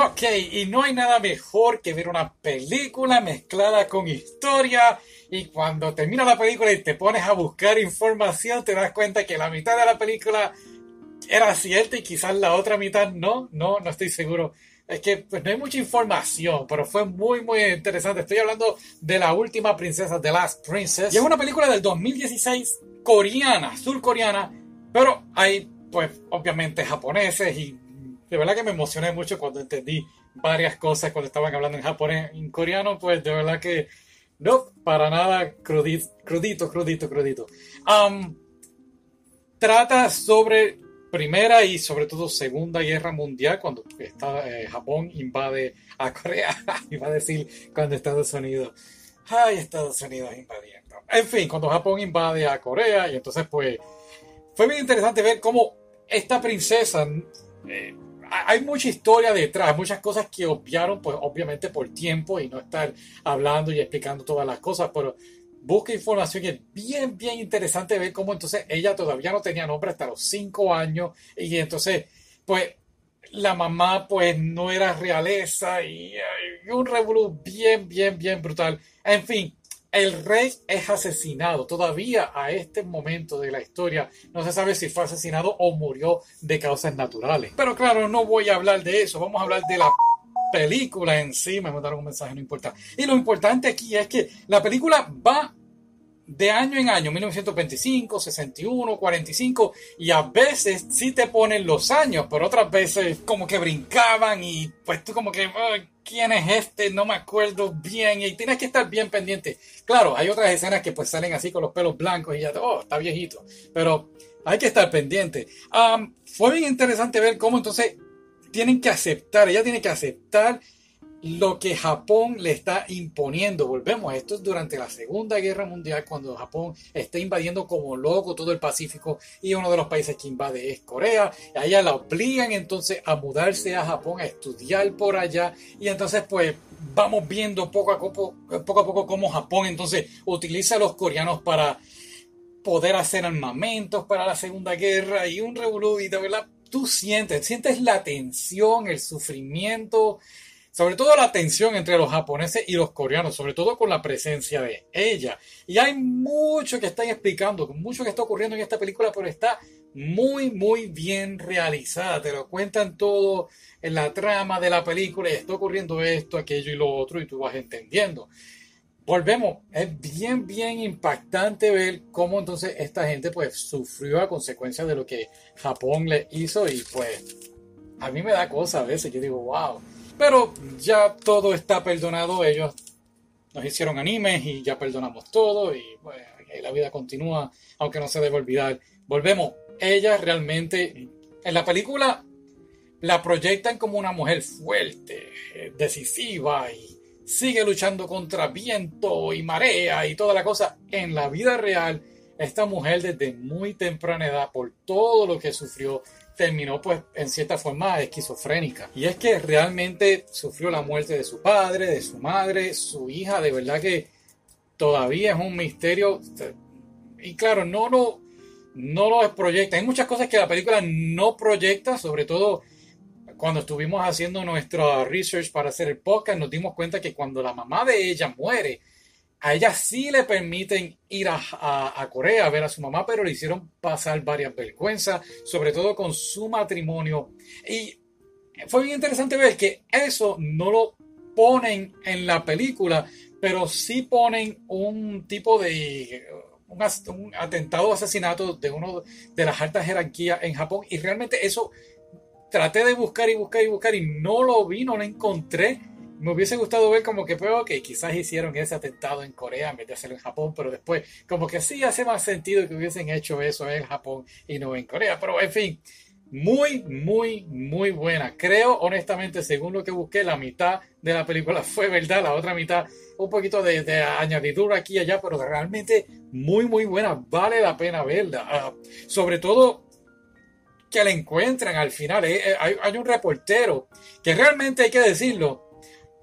Ok, y no hay nada mejor que ver una película mezclada con historia y cuando termina la película y te pones a buscar información te das cuenta que la mitad de la película era cierta y quizás la otra mitad no, no, no estoy seguro. Es que pues, no hay mucha información, pero fue muy, muy interesante. Estoy hablando de la última princesa, The Last Princess. Y es una película del 2016 coreana, surcoreana, pero hay, pues, obviamente japoneses y de verdad que me emocioné mucho cuando entendí varias cosas cuando estaban hablando en japonés. En coreano, pues, de verdad que no, para nada crudito, crudito, crudito, crudito. trata sobre Primera y sobre todo Segunda Guerra Mundial, cuando está, eh, Japón invade a Corea, iba a decir cuando Estados Unidos, ay, Estados Unidos invadiendo. En fin, cuando Japón invade a Corea y entonces pues fue bien interesante ver cómo esta princesa, eh, hay mucha historia detrás, muchas cosas que obviaron pues obviamente por tiempo y no estar hablando y explicando todas las cosas, pero busca información y es bien, bien interesante ver cómo entonces ella todavía no tenía nombre hasta los cinco años y entonces, pues, la mamá pues no era realeza y, un revolú bien, bien, bien brutal. En fin, el rey es asesinado. Todavía a este momento de la historia no se sabe si fue asesinado o murió de causas naturales. Pero claro, no voy a hablar de eso. Vamos a hablar de la película en sí. Me mandaron un mensaje, no importa. Y lo importante aquí es que la película va de año en año, 1925, 61, 45, y a veces sí te ponen los años, pero otras veces como que brincaban y pues tú como que, ¿quién es este? No me acuerdo bien y tienes que estar bien pendiente. Claro, hay otras escenas que pues salen así con los pelos blancos y ya, oh, está viejito, pero hay que estar pendiente. fue bien interesante ver cómo entonces tienen que aceptar, ella tiene que aceptar lo que Japón le está imponiendo. Volvemos, esto es durante la Segunda Guerra Mundial, cuando Japón está invadiendo como loco todo el Pacífico y uno de los países que invade es Corea. A ella la obligan entonces a mudarse a Japón, a estudiar por allá. Y entonces pues vamos viendo poco a poco, poco, a poco cómo Japón entonces utiliza a los coreanos para poder hacer armamentos para la Segunda Guerra y un revolú verdad tú sientes, sientes la tensión, el sufrimiento, sobre todo la tensión entre los japoneses y los coreanos, sobre todo con la presencia de ella. Y hay mucho que están explicando, mucho que está ocurriendo en esta película, pero está muy, muy bien realizada. Te lo cuentan todo en la trama de la película y está ocurriendo esto, aquello y lo otro y tú vas entendiendo. Volvemos, es bien, bien impactante ver cómo entonces esta gente pues sufrió a consecuencia de lo que Japón le hizo y pues a mí me da cosa a veces, yo digo, wow pero ya todo está perdonado. Ellos nos hicieron animes y ya perdonamos todo. Y la vida continúa, aunque no se debe olvidar. Volvemos. Ella realmente, en la película, la proyectan como una mujer fuerte, decisiva y sigue luchando contra viento y marea y toda la cosa. En la vida real, esta mujer desde muy temprana edad, por todo lo que sufrió, terminó pues en cierta forma esquizofrénica. Y es que realmente sufrió la muerte de su padre, de su madre, su hija, de verdad que todavía es un misterio. Y claro, no lo, no lo proyecta. Hay muchas cosas que la película no proyecta, sobre todo cuando estuvimos haciendo nuestro research para hacer el podcast, nos dimos cuenta que cuando la mamá de ella muere, a ella sí le permiten ir a, Corea a ver a su mamá, pero le hicieron pasar varias vergüenzas, sobre todo con su matrimonio. Y fue bien interesante ver que eso no lo ponen en la película, pero sí ponen un tipo de un, un atentado asesinato de uno de las altas jerarquías en Japón y realmente eso traté de buscar y buscar y buscar y no lo vi, no lo encontré me hubiese gustado ver como que, pues, que quizás hicieron ese atentado en Corea en vez de hacerlo en Japón, pero después, como que sí hace más sentido que hubiesen hecho eso en Japón y no en Corea. Pero, en fin, muy, muy, muy buena. Creo, honestamente, según lo que busqué, la mitad de la película fue verdad, la otra mitad un poquito de, añadidura aquí y allá, pero realmente muy, muy buena. Vale la pena verla. Ah, sobre todo que la encuentran al final. Eh, eh, hay un reportero que realmente hay que decirlo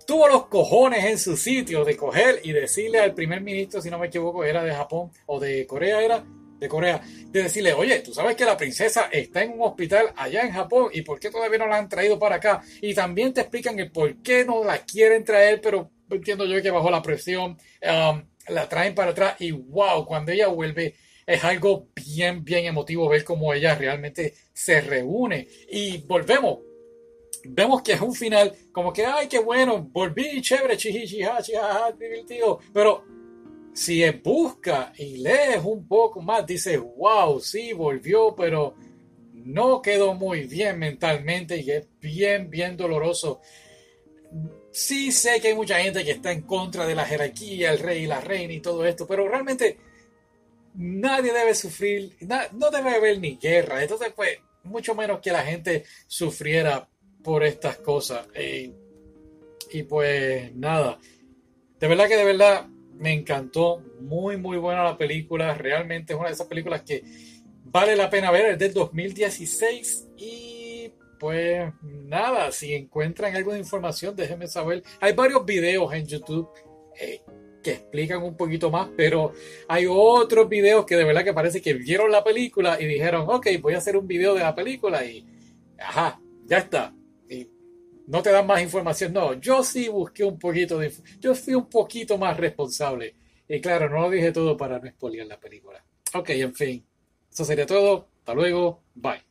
tuvo los cojones en su sitio de coger y decirle al primer ministro, si no me equivoco, era de Japón o de Corea, era, de Corea, de decirle, oye, tú sabes que la princesa está en un hospital allá en Japón y por qué todavía no la han traído para acá. Y también te explican el por qué no la quieren traer, pero entiendo yo que bajo la presión um, la traen para atrás y wow, cuando ella vuelve es algo bien, bien emotivo ver cómo ella realmente se reúne y volvemos. Vemos que es un final como que, ay, qué bueno, volví, chévere, chiji, chija, divertido. Pero si busca y lees un poco más, dices, wow, sí, volvió, pero no quedó muy bien mentalmente y es bien, bien doloroso. Sí sé que hay mucha gente que está en contra de la jerarquía, el rey y la reina y todo esto, pero realmente nadie debe sufrir, no debe haber ni guerra. Entonces, pues, mucho menos que la gente sufriera por estas cosas. Y, pues nada, de verdad que de verdad me encantó, muy muy buena la película, realmente es una de esas películas que vale la pena ver, es del 2016 y pues nada, si encuentran algo de información déjenme saber, hay varios videos en YouTube eh, que explican un poquito más, pero hay otros videos que de verdad que parece que vieron la película y dijeron, ok, voy a hacer un video de la película y, ajá, ya está. No te dan más información. No, yo sí busqué un poquito de... Yo fui un poquito más responsable. Y claro, no lo dije todo para no expoliar la película. Ok, en fin. Eso sería todo. Hasta luego. Bye.